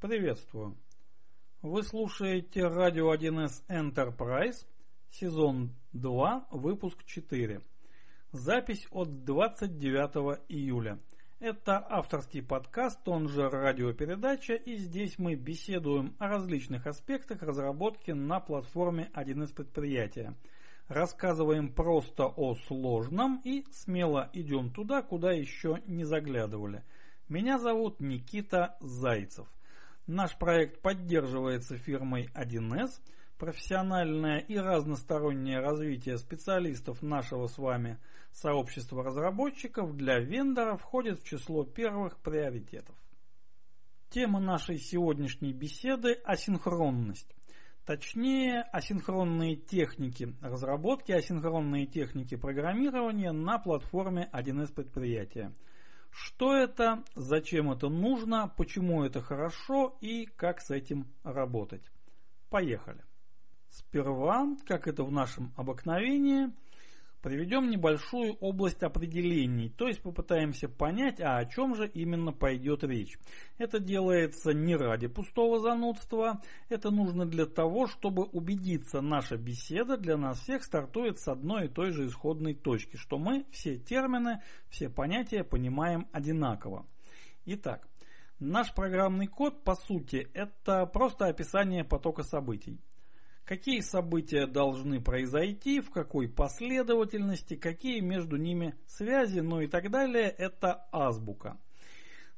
Приветствую. Вы слушаете радио 1С Enterprise, сезон 2, выпуск 4. Запись от 29 июля. Это авторский подкаст, он же радиопередача, и здесь мы беседуем о различных аспектах разработки на платформе 1С предприятия. Рассказываем просто о сложном и смело идем туда, куда еще не заглядывали. Меня зовут Никита Зайцев. Наш проект поддерживается фирмой 1С. Профессиональное и разностороннее развитие специалистов нашего с вами сообщества разработчиков для вендора входит в число первых приоритетов. Тема нашей сегодняшней беседы – асинхронность. Точнее, асинхронные техники разработки, асинхронные техники программирования на платформе 1С предприятия – что это, зачем это нужно, почему это хорошо и как с этим работать. Поехали. Сперва, как это в нашем обыкновении, Приведем небольшую область определений, то есть попытаемся понять, а о чем же именно пойдет речь. Это делается не ради пустого занудства, это нужно для того, чтобы убедиться, наша беседа для нас всех стартует с одной и той же исходной точки, что мы все термины, все понятия понимаем одинаково. Итак, наш программный код по сути это просто описание потока событий какие события должны произойти, в какой последовательности, какие между ними связи, ну и так далее, это азбука.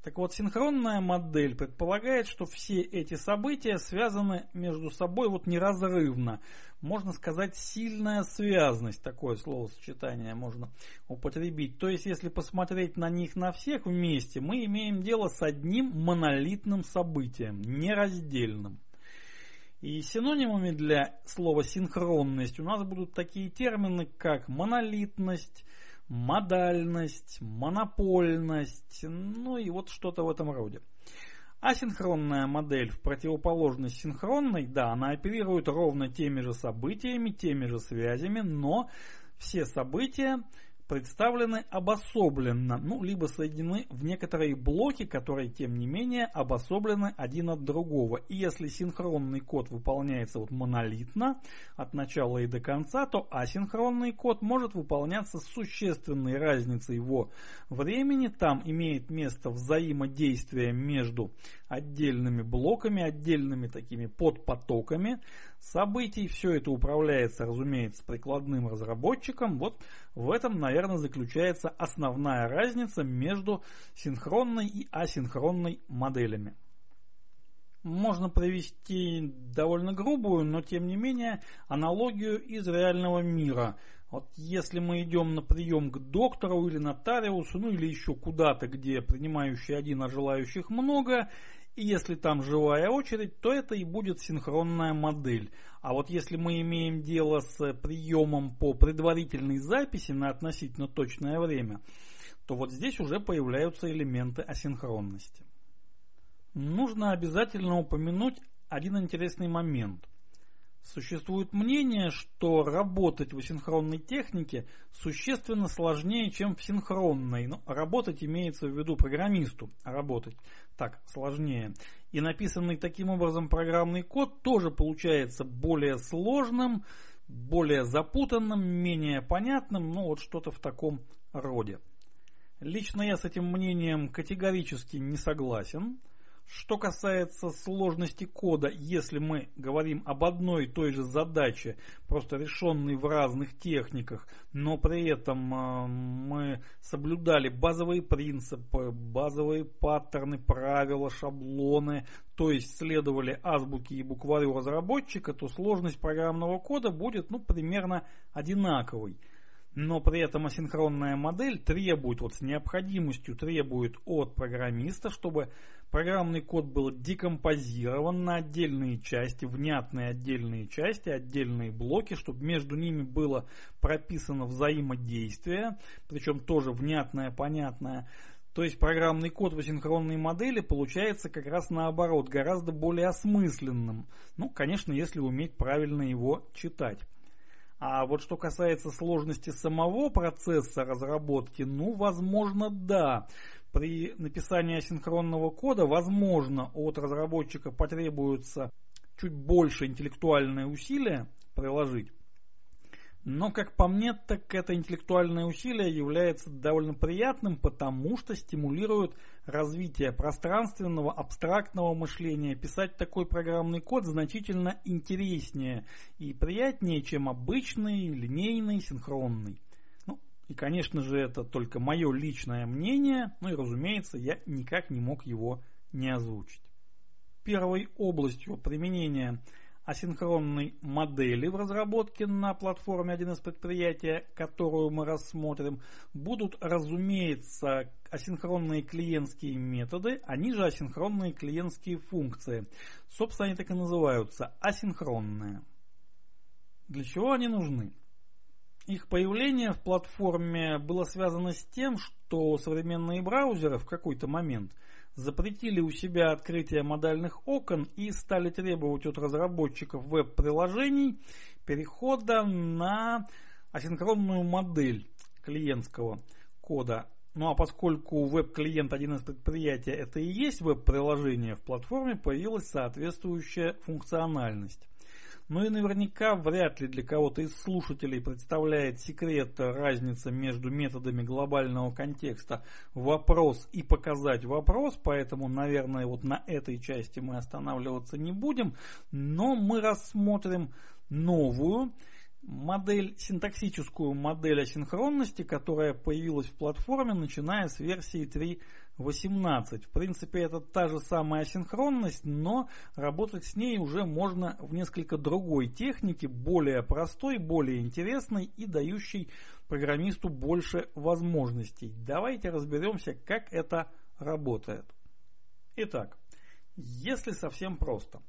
Так вот, синхронная модель предполагает, что все эти события связаны между собой вот неразрывно. Можно сказать, сильная связность, такое словосочетание можно употребить. То есть, если посмотреть на них на всех вместе, мы имеем дело с одним монолитным событием, нераздельным. И синонимами для слова синхронность у нас будут такие термины, как монолитность, модальность, монопольность, ну и вот что-то в этом роде. Асинхронная модель в противоположность синхронной, да, она оперирует ровно теми же событиями, теми же связями, но все события представлены обособленно, ну, либо соединены в некоторые блоки, которые, тем не менее, обособлены один от другого. И если синхронный код выполняется вот монолитно, от начала и до конца, то асинхронный код может выполняться с существенной разницей его времени. Там имеет место взаимодействие между отдельными блоками, отдельными такими подпотоками событий. Все это управляется, разумеется, прикладным разработчиком. Вот в этом, наверное, заключается основная разница между синхронной и асинхронной моделями. Можно привести довольно грубую, но тем не менее аналогию из реального мира. Вот если мы идем на прием к доктору или нотариусу, ну или еще куда-то, где принимающий один, а желающих много, и если там живая очередь, то это и будет синхронная модель. А вот если мы имеем дело с приемом по предварительной записи на относительно точное время, то вот здесь уже появляются элементы асинхронности. Нужно обязательно упомянуть один интересный момент – Существует мнение, что работать в асинхронной технике существенно сложнее, чем в синхронной. Но ну, работать имеется в виду программисту, а работать так сложнее. И написанный таким образом программный код тоже получается более сложным, более запутанным, менее понятным, ну вот что-то в таком роде. Лично я с этим мнением категорически не согласен. Что касается сложности кода, если мы говорим об одной и той же задаче, просто решенной в разных техниках, но при этом э, мы соблюдали базовые принципы, базовые паттерны, правила, шаблоны, то есть следовали азбуке и букварю разработчика, то сложность программного кода будет ну, примерно одинаковой но при этом асинхронная модель требует, вот с необходимостью требует от программиста, чтобы программный код был декомпозирован на отдельные части, внятные отдельные части, отдельные блоки, чтобы между ними было прописано взаимодействие, причем тоже внятное, понятное. То есть программный код в асинхронной модели получается как раз наоборот, гораздо более осмысленным. Ну, конечно, если уметь правильно его читать. А вот что касается сложности самого процесса разработки, ну, возможно, да. При написании асинхронного кода, возможно, от разработчика потребуется чуть больше интеллектуальные усилия приложить, но, как по мне, так это интеллектуальное усилие является довольно приятным, потому что стимулирует развитие пространственного, абстрактного мышления. Писать такой программный код значительно интереснее и приятнее, чем обычный, линейный, синхронный. Ну, и, конечно же, это только мое личное мнение, ну и, разумеется, я никак не мог его не озвучить. Первой областью применения асинхронной модели в разработке на платформе 1С предприятия, которую мы рассмотрим, будут, разумеется, асинхронные клиентские методы, они же асинхронные клиентские функции. Собственно, они так и называются – асинхронные. Для чего они нужны? Их появление в платформе было связано с тем, что современные браузеры в какой-то момент – запретили у себя открытие модальных окон и стали требовать от разработчиков веб-приложений перехода на асинхронную модель клиентского кода. Ну а поскольку веб-клиент один из предприятий это и есть веб-приложение, в платформе появилась соответствующая функциональность. Ну и наверняка вряд ли для кого-то из слушателей представляет секрет разница между методами глобального контекста вопрос и показать вопрос, поэтому, наверное, вот на этой части мы останавливаться не будем, но мы рассмотрим новую модель, синтаксическую модель асинхронности, которая появилась в платформе, начиная с версии 3 18. В принципе, это та же самая асинхронность, но работать с ней уже можно в несколько другой технике, более простой, более интересной и дающей программисту больше возможностей. Давайте разберемся, как это работает. Итак, если совсем просто.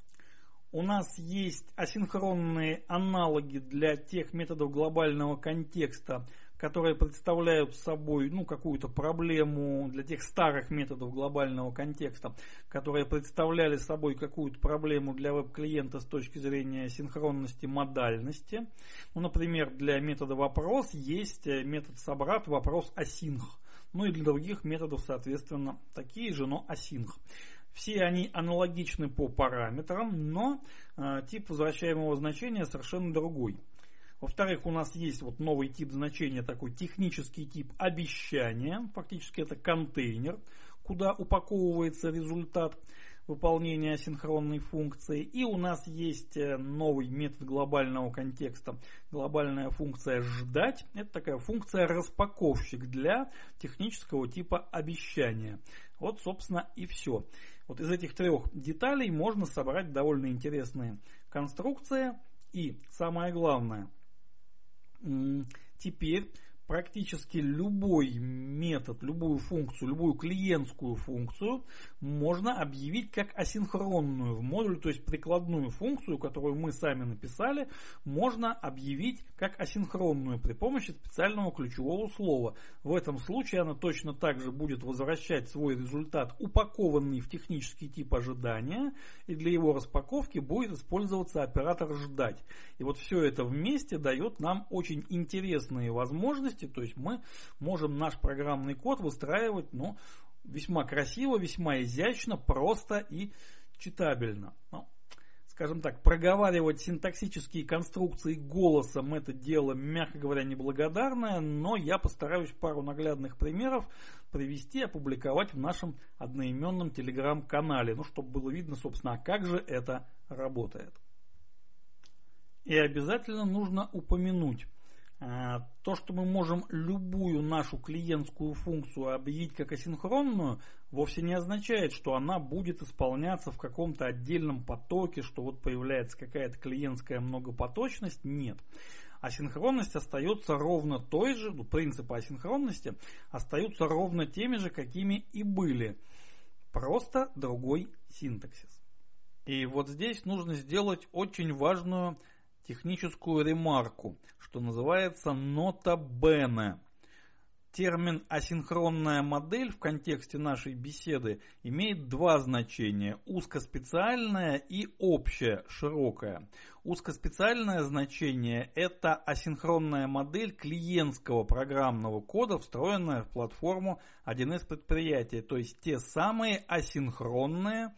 У нас есть асинхронные аналоги для тех методов глобального контекста, которые представляют собой ну, какую-то проблему для тех старых методов глобального контекста, которые представляли собой какую-то проблему для веб-клиента с точки зрения синхронности модальности. Ну, например, для метода вопрос есть э, метод собрат вопрос async. Ну и для других методов, соответственно, такие же, но async. Все они аналогичны по параметрам, но э, тип возвращаемого значения совершенно другой. Во-вторых, у нас есть вот новый тип значения, такой технический тип обещания. Фактически это контейнер, куда упаковывается результат выполнения синхронной функции. И у нас есть э, новый метод глобального контекста. Глобальная функция «ждать» – это такая функция распаковщик для технического типа обещания. Вот, собственно, и все. Вот из этих трех деталей можно собрать довольно интересные конструкции. И самое главное – теперь практически любой метод, любую функцию, любую клиентскую функцию можно объявить как асинхронную в модуле, то есть прикладную функцию, которую мы сами написали, можно объявить как асинхронную при помощи специального ключевого слова. В этом случае она точно так же будет возвращать свой результат, упакованный в технический тип ожидания, и для его распаковки будет использоваться оператор ждать. И вот все это вместе дает нам очень интересные возможности возможности, то есть мы можем наш программный код выстраивать ну, весьма красиво, весьма изящно, просто и читабельно. Ну, скажем так, проговаривать синтаксические конструкции голосом это дело, мягко говоря, неблагодарное, но я постараюсь пару наглядных примеров привести и опубликовать в нашем одноименном телеграм-канале, ну, чтобы было видно, собственно, а как же это работает. И обязательно нужно упомянуть, то, что мы можем любую нашу клиентскую функцию объявить как асинхронную, вовсе не означает, что она будет исполняться в каком-то отдельном потоке, что вот появляется какая-то клиентская многопоточность. Нет. Асинхронность остается ровно той же, ну, принципы асинхронности остаются ровно теми же, какими и были. Просто другой синтаксис. И вот здесь нужно сделать очень важную техническую ремарку, что называется нота бене. Термин «асинхронная модель» в контексте нашей беседы имеет два значения – узкоспециальное и общее, широкое. Узкоспециальное значение – это асинхронная модель клиентского программного кода, встроенная в платформу 1С предприятия, то есть те самые асинхронные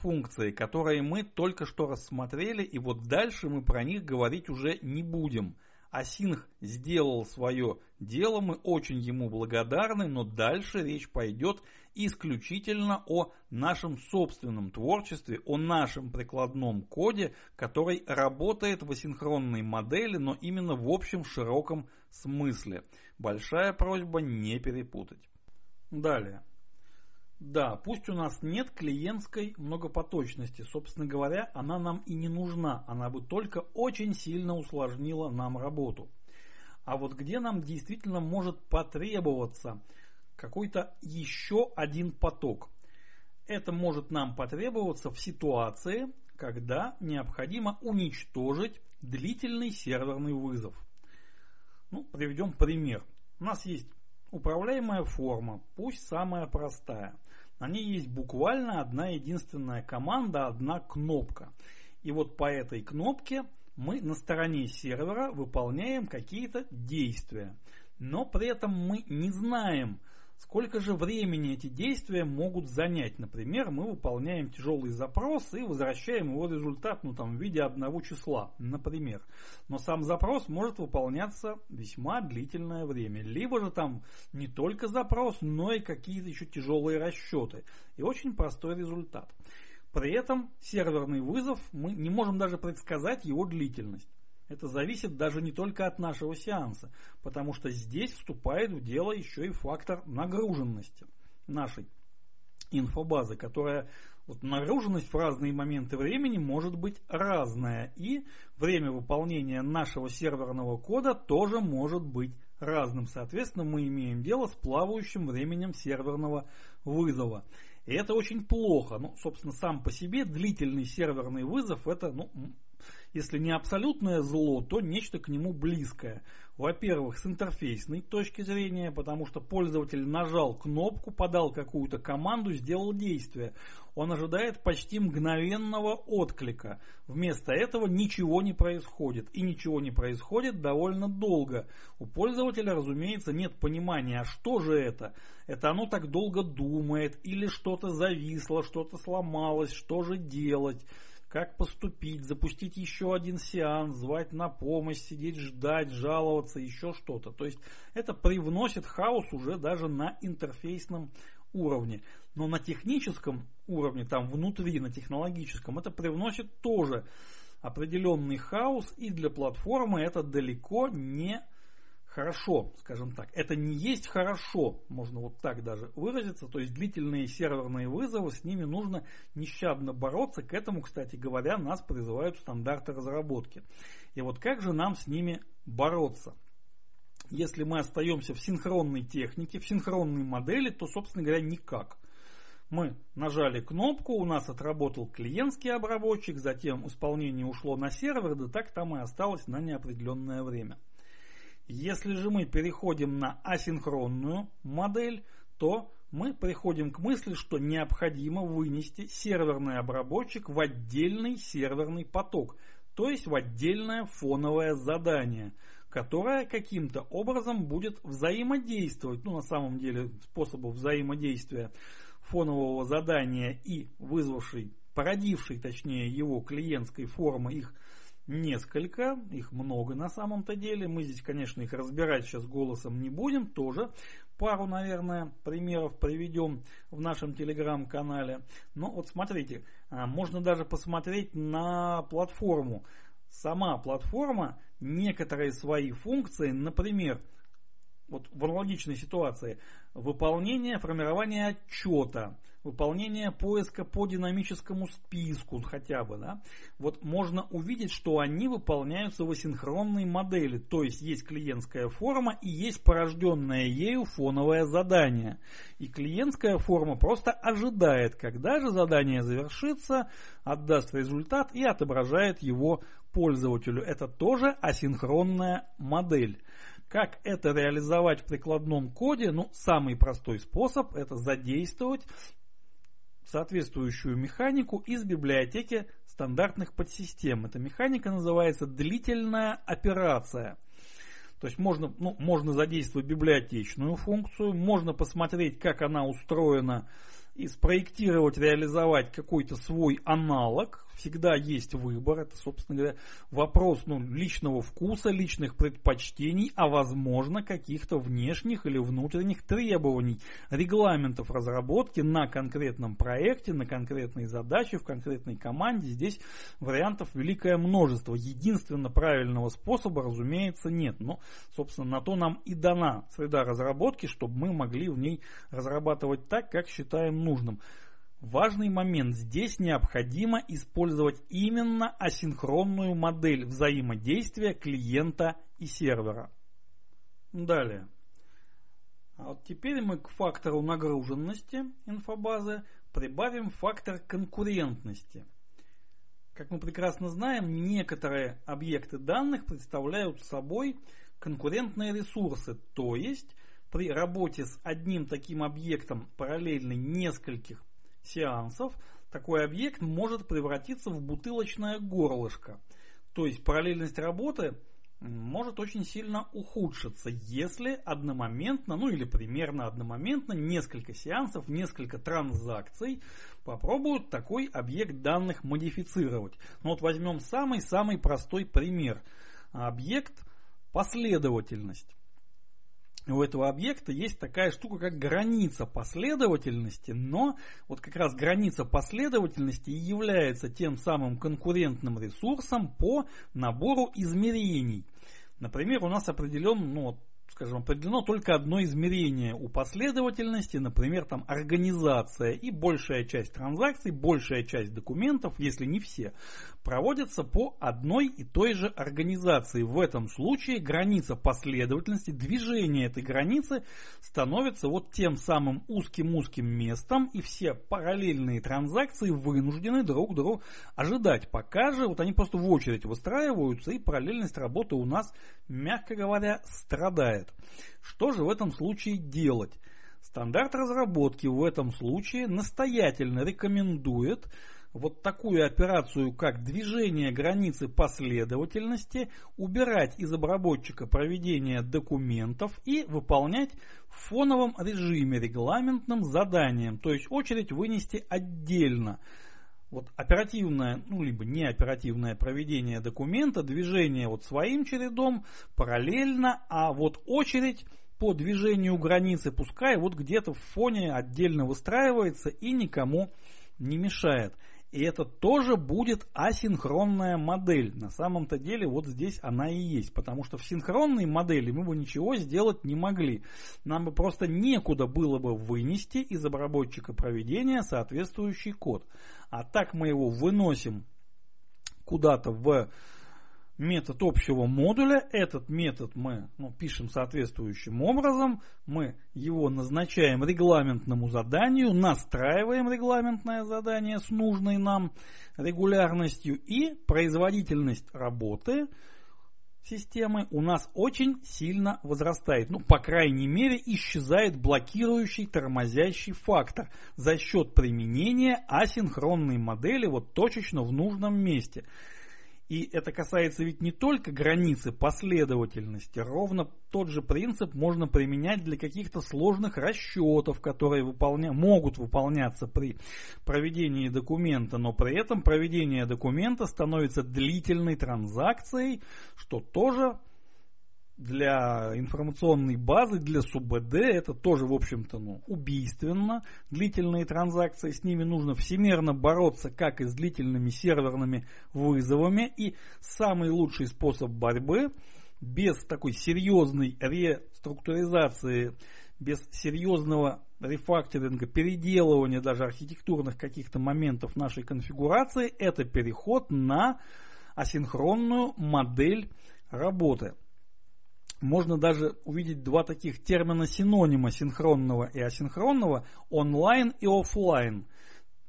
функции, которые мы только что рассмотрели, и вот дальше мы про них говорить уже не будем – Асинх сделал свое дело, мы очень ему благодарны, но дальше речь пойдет исключительно о нашем собственном творчестве, о нашем прикладном коде, который работает в асинхронной модели, но именно в общем широком смысле. Большая просьба не перепутать. Далее. Да, пусть у нас нет клиентской многопоточности, собственно говоря, она нам и не нужна, она бы только очень сильно усложнила нам работу. А вот где нам действительно может потребоваться какой-то еще один поток? Это может нам потребоваться в ситуации, когда необходимо уничтожить длительный серверный вызов. Ну, приведем пример. У нас есть управляемая форма, пусть самая простая – ней есть буквально одна единственная команда, одна кнопка. И вот по этой кнопке мы на стороне сервера выполняем какие-то действия. Но при этом мы не знаем, Сколько же времени эти действия могут занять? Например, мы выполняем тяжелый запрос и возвращаем его результат ну, там, в виде одного числа, например. Но сам запрос может выполняться весьма длительное время. Либо же там не только запрос, но и какие-то еще тяжелые расчеты. И очень простой результат. При этом серверный вызов мы не можем даже предсказать его длительность. Это зависит даже не только от нашего сеанса, потому что здесь вступает в дело еще и фактор нагруженности нашей инфобазы, которая вот нагруженность в разные моменты времени может быть разная, и время выполнения нашего серверного кода тоже может быть разным. Соответственно, мы имеем дело с плавающим временем серверного вызова. И это очень плохо. Ну, собственно, сам по себе длительный серверный вызов это ну, если не абсолютное зло, то нечто к нему близкое. Во-первых, с интерфейсной точки зрения, потому что пользователь нажал кнопку, подал какую-то команду, сделал действие. Он ожидает почти мгновенного отклика. Вместо этого ничего не происходит. И ничего не происходит довольно долго. У пользователя, разумеется, нет понимания, а что же это? Это оно так долго думает, или что-то зависло, что-то сломалось, что же делать? Как поступить, запустить еще один сеанс, звать на помощь, сидеть ждать, жаловаться, еще что-то. То есть это привносит хаос уже даже на интерфейсном уровне. Но на техническом уровне, там внутри, на технологическом, это привносит тоже определенный хаос, и для платформы это далеко не хорошо, скажем так. Это не есть хорошо, можно вот так даже выразиться. То есть длительные серверные вызовы, с ними нужно нещадно бороться. К этому, кстати говоря, нас призывают стандарты разработки. И вот как же нам с ними бороться? Если мы остаемся в синхронной технике, в синхронной модели, то, собственно говоря, никак. Мы нажали кнопку, у нас отработал клиентский обработчик, затем исполнение ушло на сервер, да так там и осталось на неопределенное время. Если же мы переходим на асинхронную модель, то мы приходим к мысли, что необходимо вынести серверный обработчик в отдельный серверный поток, то есть в отдельное фоновое задание, которое каким-то образом будет взаимодействовать, ну на самом деле способов взаимодействия фонового задания и вызвавшей, породившей точнее его клиентской формы их несколько, их много на самом-то деле. Мы здесь, конечно, их разбирать сейчас голосом не будем, тоже пару, наверное, примеров приведем в нашем телеграм-канале. Но вот смотрите, а, можно даже посмотреть на платформу. Сама платформа некоторые свои функции, например, вот в аналогичной ситуации, выполнение, формирование отчета, выполнение поиска по динамическому списку хотя бы, да, вот можно увидеть, что они выполняются в асинхронной модели, то есть есть клиентская форма и есть порожденное ею фоновое задание. И клиентская форма просто ожидает, когда же задание завершится, отдаст результат и отображает его пользователю. Это тоже асинхронная модель. Как это реализовать в прикладном коде? Ну, самый простой способ это задействовать соответствующую механику из библиотеки стандартных подсистем. Эта механика называется длительная операция. То есть можно, ну, можно задействовать библиотечную функцию, можно посмотреть, как она устроена и спроектировать, реализовать какой-то свой аналог, всегда есть выбор. Это, собственно говоря, вопрос ну, личного вкуса, личных предпочтений, а возможно каких-то внешних или внутренних требований, регламентов разработки на конкретном проекте, на конкретной задаче, в конкретной команде. Здесь вариантов великое множество. Единственно правильного способа, разумеется, нет. Но, собственно, на то нам и дана среда разработки, чтобы мы могли в ней разрабатывать так, как считаем нужным. Важный момент. Здесь необходимо использовать именно асинхронную модель взаимодействия клиента и сервера. Далее. А вот теперь мы к фактору нагруженности инфобазы прибавим фактор конкурентности. Как мы прекрасно знаем, некоторые объекты данных представляют собой конкурентные ресурсы, то есть при работе с одним таким объектом параллельно нескольких сеансов такой объект может превратиться в бутылочное горлышко. То есть параллельность работы может очень сильно ухудшиться, если одномоментно, ну или примерно одномоментно, несколько сеансов, несколько транзакций попробуют такой объект данных модифицировать. Ну вот возьмем самый-самый простой пример. Объект последовательность у этого объекта есть такая штука, как граница последовательности, но вот как раз граница последовательности является тем самым конкурентным ресурсом по набору измерений. Например, у нас определен ну, скажем, определено только одно измерение у последовательности, например, там организация и большая часть транзакций, большая часть документов, если не все, проводятся по одной и той же организации. В этом случае граница последовательности, движение этой границы становится вот тем самым узким-узким местом, и все параллельные транзакции вынуждены друг друга ожидать. Пока же вот они просто в очередь выстраиваются, и параллельность работы у нас, мягко говоря, страдает. Что же в этом случае делать? Стандарт разработки в этом случае настоятельно рекомендует вот такую операцию, как движение границы последовательности, убирать из обработчика проведения документов и выполнять в фоновом режиме регламентным заданием, то есть очередь вынести отдельно. Вот оперативное, ну либо неоперативное проведение документа, движение вот своим чередом параллельно, а вот очередь по движению границы пускай вот где-то в фоне отдельно выстраивается и никому не мешает. И это тоже будет асинхронная модель. На самом-то деле вот здесь она и есть. Потому что в синхронной модели мы бы ничего сделать не могли. Нам бы просто некуда было бы вынести из обработчика проведения соответствующий код. А так мы его выносим куда-то в метод общего модуля. Этот метод мы ну, пишем соответствующим образом. Мы его назначаем регламентному заданию, настраиваем регламентное задание с нужной нам регулярностью и производительность работы системы у нас очень сильно возрастает. Ну, по крайней мере, исчезает блокирующий, тормозящий фактор за счет применения асинхронной модели вот точечно в нужном месте. И это касается ведь не только границы последовательности, ровно тот же принцип можно применять для каких-то сложных расчетов, которые выполня... могут выполняться при проведении документа, но при этом проведение документа становится длительной транзакцией, что тоже для информационной базы, для СУБД, это тоже, в общем-то, ну, убийственно. Длительные транзакции, с ними нужно всемерно бороться, как и с длительными серверными вызовами. И самый лучший способ борьбы, без такой серьезной реструктуризации, без серьезного рефакторинга, переделывания даже архитектурных каких-то моментов нашей конфигурации, это переход на асинхронную модель работы можно даже увидеть два таких термина синонима синхронного и асинхронного, онлайн и офлайн.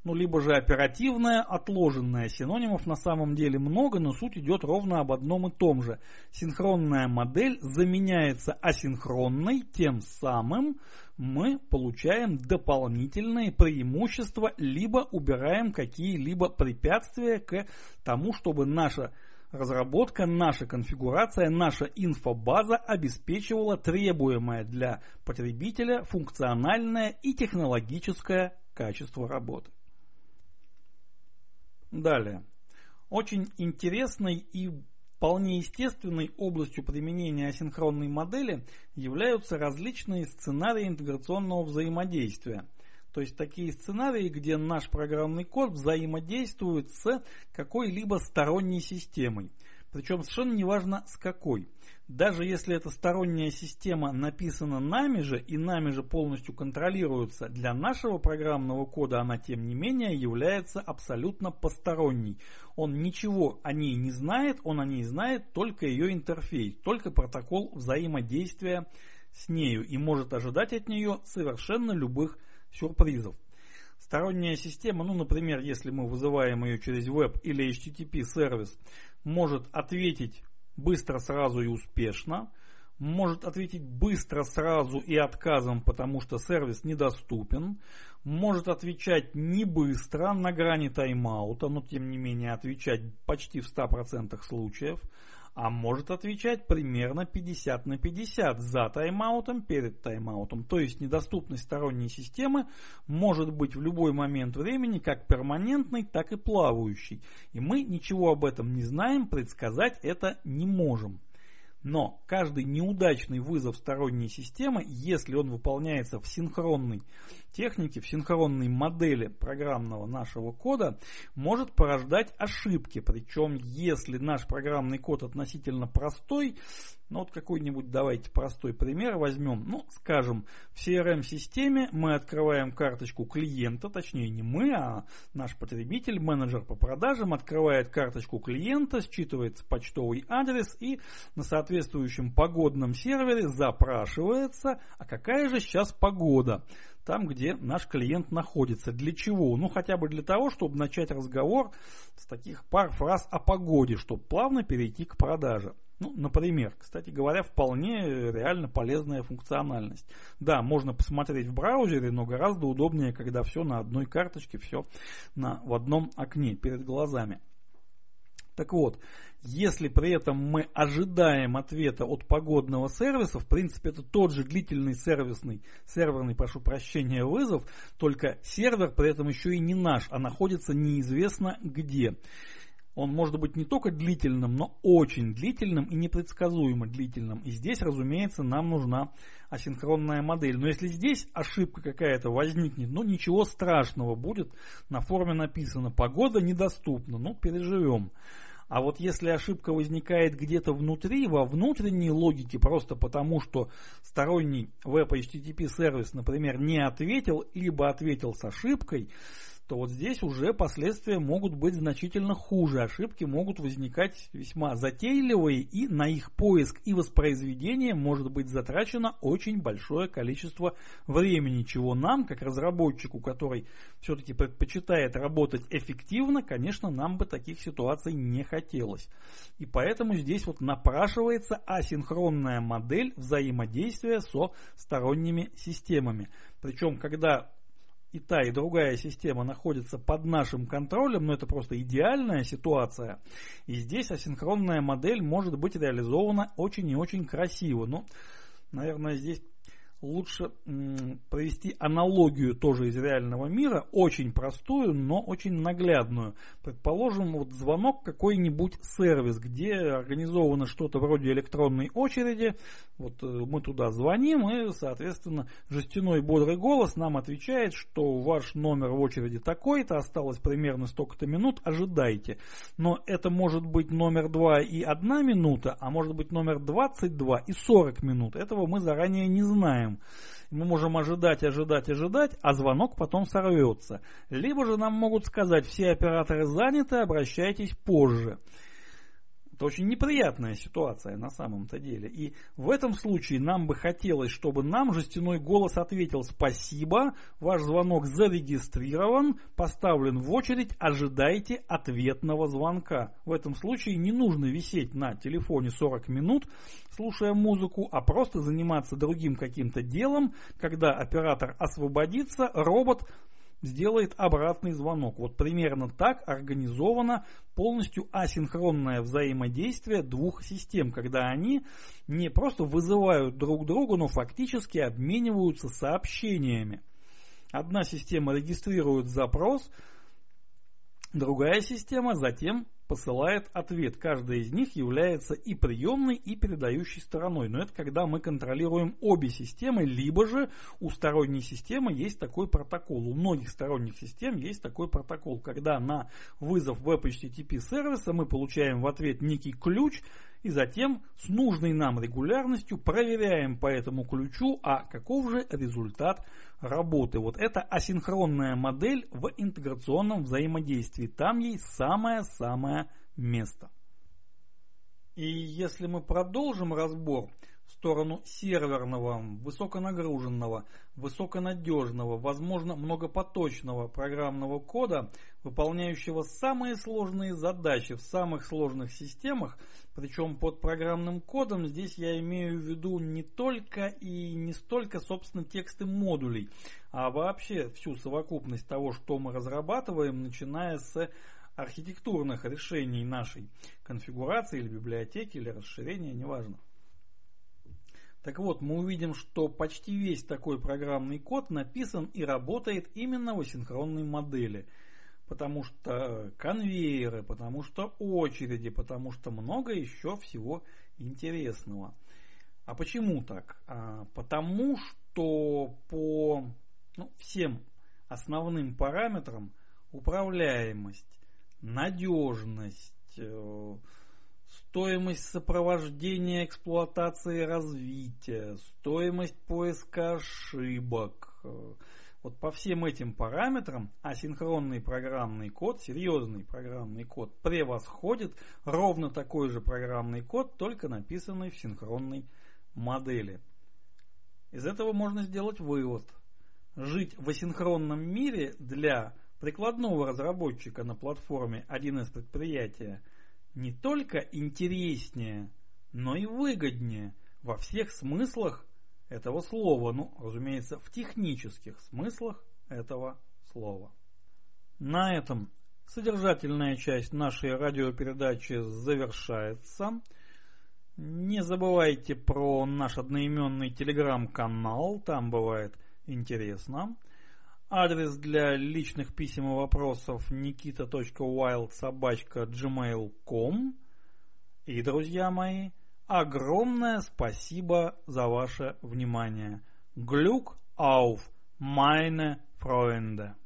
ну, либо же оперативное, отложенное. Синонимов на самом деле много, но суть идет ровно об одном и том же. Синхронная модель заменяется асинхронной, тем самым мы получаем дополнительные преимущества, либо убираем какие-либо препятствия к тому, чтобы наша разработка, наша конфигурация, наша инфобаза обеспечивала требуемое для потребителя функциональное и технологическое качество работы. Далее. Очень интересной и вполне естественной областью применения асинхронной модели являются различные сценарии интеграционного взаимодействия. То есть такие сценарии, где наш программный код взаимодействует с какой-либо сторонней системой. Причем совершенно неважно с какой. Даже если эта сторонняя система написана нами же и нами же полностью контролируется, для нашего программного кода она тем не менее является абсолютно посторонней. Он ничего о ней не знает, он о ней знает только ее интерфейс, только протокол взаимодействия с нею и может ожидать от нее совершенно любых сюрпризов. Сторонняя система, ну, например, если мы вызываем ее через веб или HTTP сервис, может ответить быстро, сразу и успешно. Может ответить быстро, сразу и отказом, потому что сервис недоступен. Может отвечать не быстро, на грани тайм-аута, но тем не менее отвечать почти в 100% случаев а может отвечать примерно 50 на 50 за тайм-аутом, перед тайм-аутом. То есть недоступность сторонней системы может быть в любой момент времени как перманентной, так и плавающей. И мы ничего об этом не знаем, предсказать это не можем. Но каждый неудачный вызов сторонней системы, если он выполняется в синхронной технике, в синхронной модели программного нашего кода, может порождать ошибки. Причем, если наш программный код относительно простой, ну вот какой-нибудь давайте простой пример возьмем. Ну, скажем, в CRM-системе мы открываем карточку клиента, точнее не мы, а наш потребитель, менеджер по продажам открывает карточку клиента, считывается почтовый адрес и на соответствующем погодном сервере запрашивается, а какая же сейчас погода там, где наш клиент находится. Для чего? Ну, хотя бы для того, чтобы начать разговор с таких пар фраз о погоде, чтобы плавно перейти к продаже. Ну, например, кстати говоря, вполне реально полезная функциональность. Да, можно посмотреть в браузере, но гораздо удобнее, когда все на одной карточке, все на, в одном окне перед глазами. Так вот, если при этом мы ожидаем ответа от погодного сервиса, в принципе это тот же длительный сервисный, серверный, прошу прощения, вызов, только сервер при этом еще и не наш, а находится неизвестно где. Он может быть не только длительным, но очень длительным и непредсказуемо длительным. И здесь, разумеется, нам нужна асинхронная модель. Но если здесь ошибка какая-то возникнет, ну ничего страшного будет. На форме написано «погода недоступна». Ну, переживем. А вот если ошибка возникает где-то внутри, во внутренней логике, просто потому что сторонний веб HTTP сервис, например, не ответил, либо ответил с ошибкой, то вот здесь уже последствия могут быть значительно хуже. Ошибки могут возникать весьма затейливые, и на их поиск и воспроизведение может быть затрачено очень большое количество времени, чего нам, как разработчику, который все-таки предпочитает работать эффективно, конечно, нам бы таких ситуаций не хотелось. И поэтому здесь вот напрашивается асинхронная модель взаимодействия со сторонними системами. Причем, когда и та, и другая система находится под нашим контролем, но это просто идеальная ситуация. И здесь асинхронная модель может быть реализована очень и очень красиво. Ну, наверное, здесь лучше провести аналогию тоже из реального мира, очень простую, но очень наглядную. Предположим, вот звонок какой-нибудь сервис, где организовано что-то вроде электронной очереди, вот э, мы туда звоним, и, соответственно, жестяной бодрый голос нам отвечает, что ваш номер в очереди такой-то, осталось примерно столько-то минут, ожидайте. Но это может быть номер 2 и 1 минута, а может быть номер 22 и 40 минут. Этого мы заранее не знаем знаем. Мы можем ожидать, ожидать, ожидать, а звонок потом сорвется. Либо же нам могут сказать, все операторы заняты, обращайтесь позже. Это очень неприятная ситуация на самом-то деле. И в этом случае нам бы хотелось, чтобы нам жестяной голос ответил «Спасибо, ваш звонок зарегистрирован, поставлен в очередь, ожидайте ответного звонка». В этом случае не нужно висеть на телефоне 40 минут, слушая музыку, а просто заниматься другим каким-то делом. Когда оператор освободится, робот сделает обратный звонок. Вот примерно так организовано полностью асинхронное взаимодействие двух систем, когда они не просто вызывают друг друга, но фактически обмениваются сообщениями. Одна система регистрирует запрос, другая система затем посылает ответ. Каждая из них является и приемной, и передающей стороной. Но это когда мы контролируем обе системы, либо же у сторонней системы есть такой протокол. У многих сторонних систем есть такой протокол, когда на вызов веб HTTP сервиса мы получаем в ответ некий ключ, и затем с нужной нам регулярностью проверяем по этому ключу, а каков же результат работы. Вот это асинхронная модель в интеграционном взаимодействии. Там ей самое-самое место. И если мы продолжим разбор, сторону серверного, высоконагруженного, высоконадежного, возможно многопоточного программного кода, выполняющего самые сложные задачи в самых сложных системах, причем под программным кодом здесь я имею в виду не только и не столько, собственно, тексты модулей, а вообще всю совокупность того, что мы разрабатываем, начиная с архитектурных решений нашей конфигурации или библиотеки или расширения, неважно. Так вот, мы увидим, что почти весь такой программный код написан и работает именно в асинхронной модели. Потому что конвейеры, потому что очереди, потому что много еще всего интересного. А почему так? А, потому что по ну, всем основным параметрам управляемость, надежность, э, стоимость сопровождения эксплуатации развития, стоимость поиска ошибок. Вот по всем этим параметрам асинхронный программный код, серьезный программный код, превосходит ровно такой же программный код, только написанный в синхронной модели. Из этого можно сделать вывод. Жить в асинхронном мире для прикладного разработчика на платформе 1С предприятия не только интереснее, но и выгоднее во всех смыслах этого слова. Ну, разумеется, в технических смыслах этого слова. На этом содержательная часть нашей радиопередачи завершается. Не забывайте про наш одноименный телеграм-канал, там бывает интересно. Адрес для личных писем и вопросов nikita.wildsobachka.gmail.com И, друзья мои, огромное спасибо за ваше внимание. Glück auf, meine Freunde!